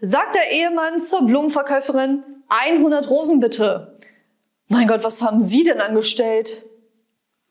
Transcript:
sagt der Ehemann zur Blumenverkäuferin, 100 Rosen bitte. Mein Gott, was haben Sie denn angestellt?